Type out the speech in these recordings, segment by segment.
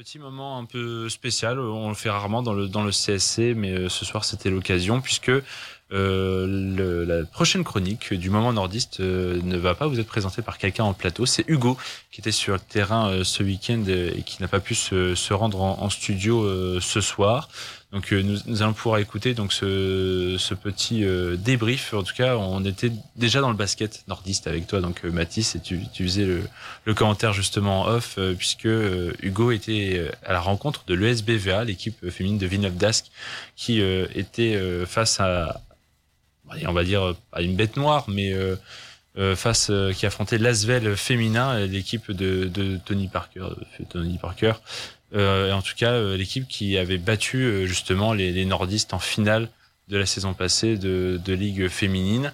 Petit moment un peu spécial, on le fait rarement dans le, dans le CSC, mais euh, ce soir c'était l'occasion puisque euh, le, la prochaine chronique du moment nordiste euh, ne va pas vous être présentée par quelqu'un en plateau. C'est Hugo qui était sur le terrain euh, ce week-end et qui n'a pas pu se, se rendre en, en studio euh, ce soir. Donc nous, nous, allons pouvoir écouter donc ce, ce petit débrief. En tout cas, on était déjà dans le basket nordiste avec toi, donc Mathis, et tu, tu faisais le, le, commentaire justement en off puisque Hugo était à la rencontre de l'ESBVA, l'équipe féminine de Villeneuve d'Ascq, qui était face à on va dire pas une bête noire, mais euh, euh, face euh, qui affrontait l'Asvel féminin, l'équipe de, Tony Parker, Tony Parker. et en tout cas, l'équipe qui avait battu justement les, nordistes en finale de la saison passée de, ligue féminine.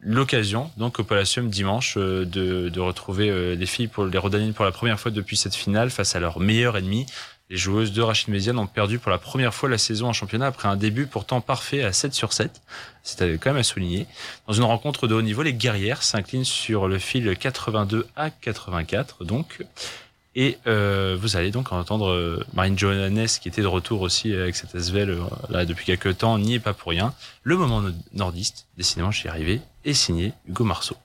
L'occasion, donc au Palacium dimanche, de, de retrouver les filles pour les Rodanines pour la première fois depuis cette finale face à leur meilleur ennemi, les joueuses de Rachid Méziane ont perdu pour la première fois la saison en championnat après un début pourtant parfait à 7 sur 7. C'était quand même à souligner. Dans une rencontre de haut niveau, les guerrières s'inclinent sur le fil 82 à 84, donc. Et euh, vous allez donc entendre euh, Marine Johannes, qui était de retour aussi avec cette Asvel euh, là depuis quelques temps, n'y est pas pour rien. Le moment nordiste, décidément j'y arrivé, est signé Hugo Marceau.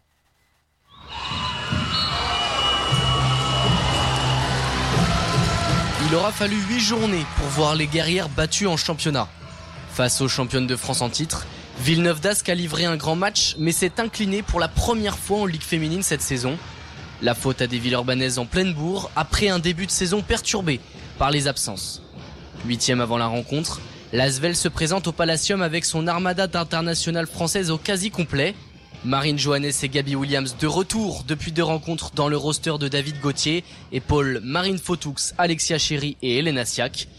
Il aura fallu 8 journées pour voir les guerrières battues en championnat. Face aux championnes de France en titre, Villeneuve d'Ascq a livré un grand match, mais s'est incliné pour la première fois en Ligue féminine cette saison. La faute à des Villeurbanaises en pleine bourre, après un début de saison perturbé par les absences. Huitième avant la rencontre, l'Asvel se présente au Palacium avec son armada d'internationales françaises au quasi complet, Marine Johannes et Gabi Williams de retour depuis deux rencontres dans le roster de David Gauthier et Paul Marine Fotoux, Alexia Chéry et Elena Siak.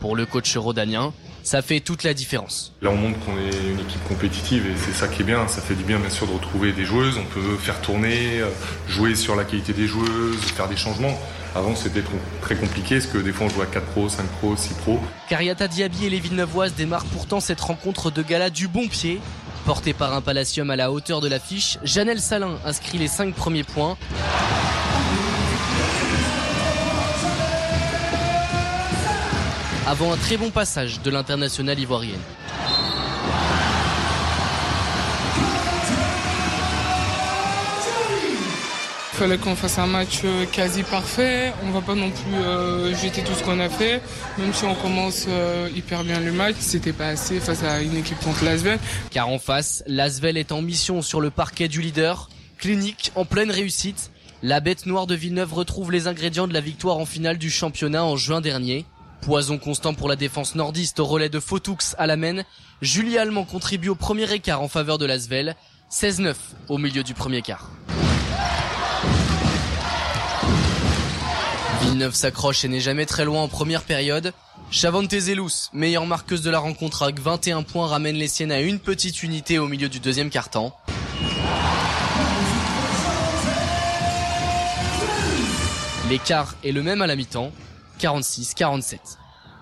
Pour le coach rodanien, ça fait toute la différence. Là, on montre qu'on est une équipe compétitive et c'est ça qui est bien. Ça fait du bien, bien sûr, de retrouver des joueuses. On peut faire tourner, euh, jouer sur la qualité des joueuses, faire des changements. Avant, c'était très compliqué parce que des fois, on jouait à 4 pros, 5 pros, 6 pros. Cariata Diaby et les Villeneuvoises démarrent pourtant cette rencontre de gala du bon pied Porté par un Palacium à la hauteur de l'affiche, Janelle Salin inscrit les 5 premiers points. Avant un très bon passage de l'international ivoirienne. Il fallait qu'on fasse un match euh, quasi parfait. On va pas non plus euh, jeter tout ce qu'on a fait. Même si on commence euh, hyper bien le match, c'était pas assez face à une équipe contre l'Asvel. Car en face, l'Asvel est en mission sur le parquet du leader. Clinique, en pleine réussite. La bête noire de Villeneuve retrouve les ingrédients de la victoire en finale du championnat en juin dernier. Poison constant pour la défense nordiste au relais de Fotoux à la main. Julie Allemand contribue au premier écart en faveur de l'Asvel. 16-9 au milieu du premier quart. Villeneuve s'accroche et n'est jamais très loin en première période. Chavante Zelous, meilleure marqueuse de la rencontre avec 21 points, ramène les siennes à une petite unité au milieu du deuxième quart-temps. L'écart est le même à la mi-temps, 46-47.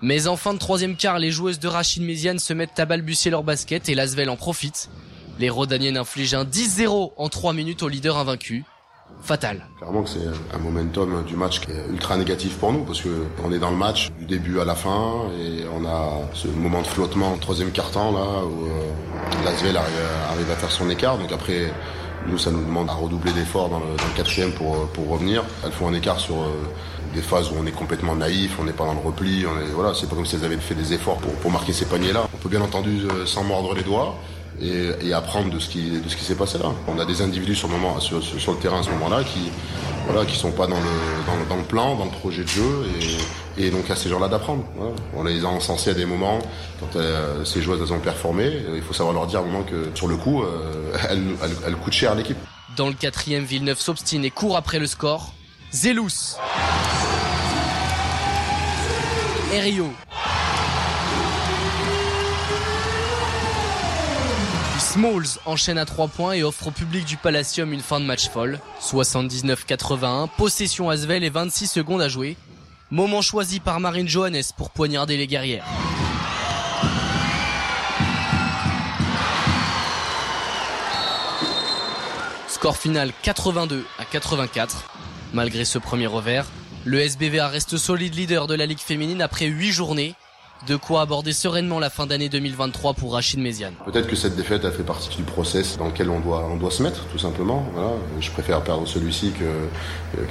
Mais en fin de troisième quart, les joueuses de Rachid Méziane se mettent à balbutier leur basket et Lasvel en profite. Les Rodaniennes infligent un 10-0 en 3 minutes au leader invaincu fatal. Clairement que c'est un momentum du match qui est ultra négatif pour nous parce que on est dans le match du début à la fin et on a ce moment de flottement troisième quart-temps là où euh, arrive, à faire son écart. Donc après nous ça nous demande à redoubler d'efforts dans, le, quatrième pour, pour revenir. Elles font un écart sur euh, des phases où on est complètement naïf, on n'est pas dans le repli, voilà, c'est pas comme si elles avaient fait des efforts pour, pour marquer ces paniers là. On peut bien entendu euh, s'en mordre les doigts et, et, apprendre de ce qui de ce qui s'est passé là. On a des individus sur le moment sur, le terrain à ce moment-là qui voilà qui sont pas dans le, dans le, dans le plan, dans le projet de jeu et, et donc à ces gens-là d'apprendre. Voilà. On les a encensés à des moments quand euh, ces joueuses elles ont performé. Il faut savoir leur dire un moment que sur le coup euh, elles, elles, elles coûtent cher à l'équipe. Dans le quatrième, Villeneuve s'obstine et court après le score. Zelous. Erio. Smalls enchaîne à 3 points et offre au public du Palacium une fin de match folle. 79-81, possession Asvel et 26 secondes à jouer. Moment choisi par Marine Johannes pour poignarder les guerrières. Score final 82 à 84. Malgré ce premier revers, Le SBVA reste solide leader de la Ligue féminine après 8 journées. De quoi aborder sereinement la fin d'année 2023 pour Rachid Méziane. Peut-être que cette défaite a fait partie du process dans lequel on doit, on doit se mettre, tout simplement. Voilà. Je préfère perdre celui-ci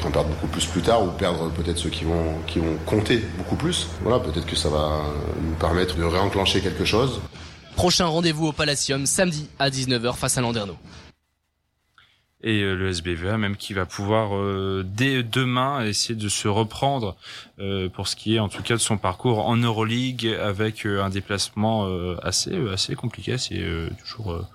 qu'en perdre beaucoup plus plus tard ou perdre peut-être ceux qui vont, qui vont compter beaucoup plus. Voilà, peut-être que ça va nous permettre de réenclencher quelque chose. Prochain rendez-vous au Palacium samedi à 19h face à Landerneau et euh, le SBVA même qui va pouvoir euh, dès demain essayer de se reprendre euh, pour ce qui est en tout cas de son parcours en Euroleague avec un déplacement assez assez compliqué, c'est toujours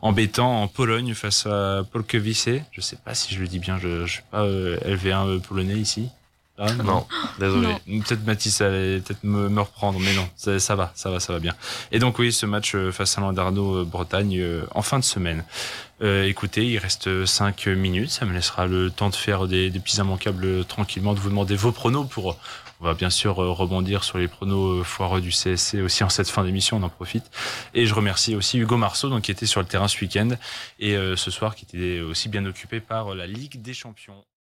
embêtant en Pologne face à Polkowice. Je sais pas si je le dis bien, je, je suis pas LV1 polonais ici. Ah, non, désolé. Peut-être Mathis allait peut-être me, me, reprendre, mais non, ça, ça, va, ça va, ça va bien. Et donc oui, ce match face à Landarno Bretagne en fin de semaine. Euh, écoutez, il reste 5 minutes, ça me laissera le temps de faire des, des petits immanquables tranquillement, de vous demander vos pronos pour... On va bien sûr euh, rebondir sur les pronos euh, foireux du CSC aussi en cette fin d'émission, on en profite. Et je remercie aussi Hugo Marceau, donc, qui était sur le terrain ce week-end, et ce soir qui était aussi bien occupé par la Ligue des Champions.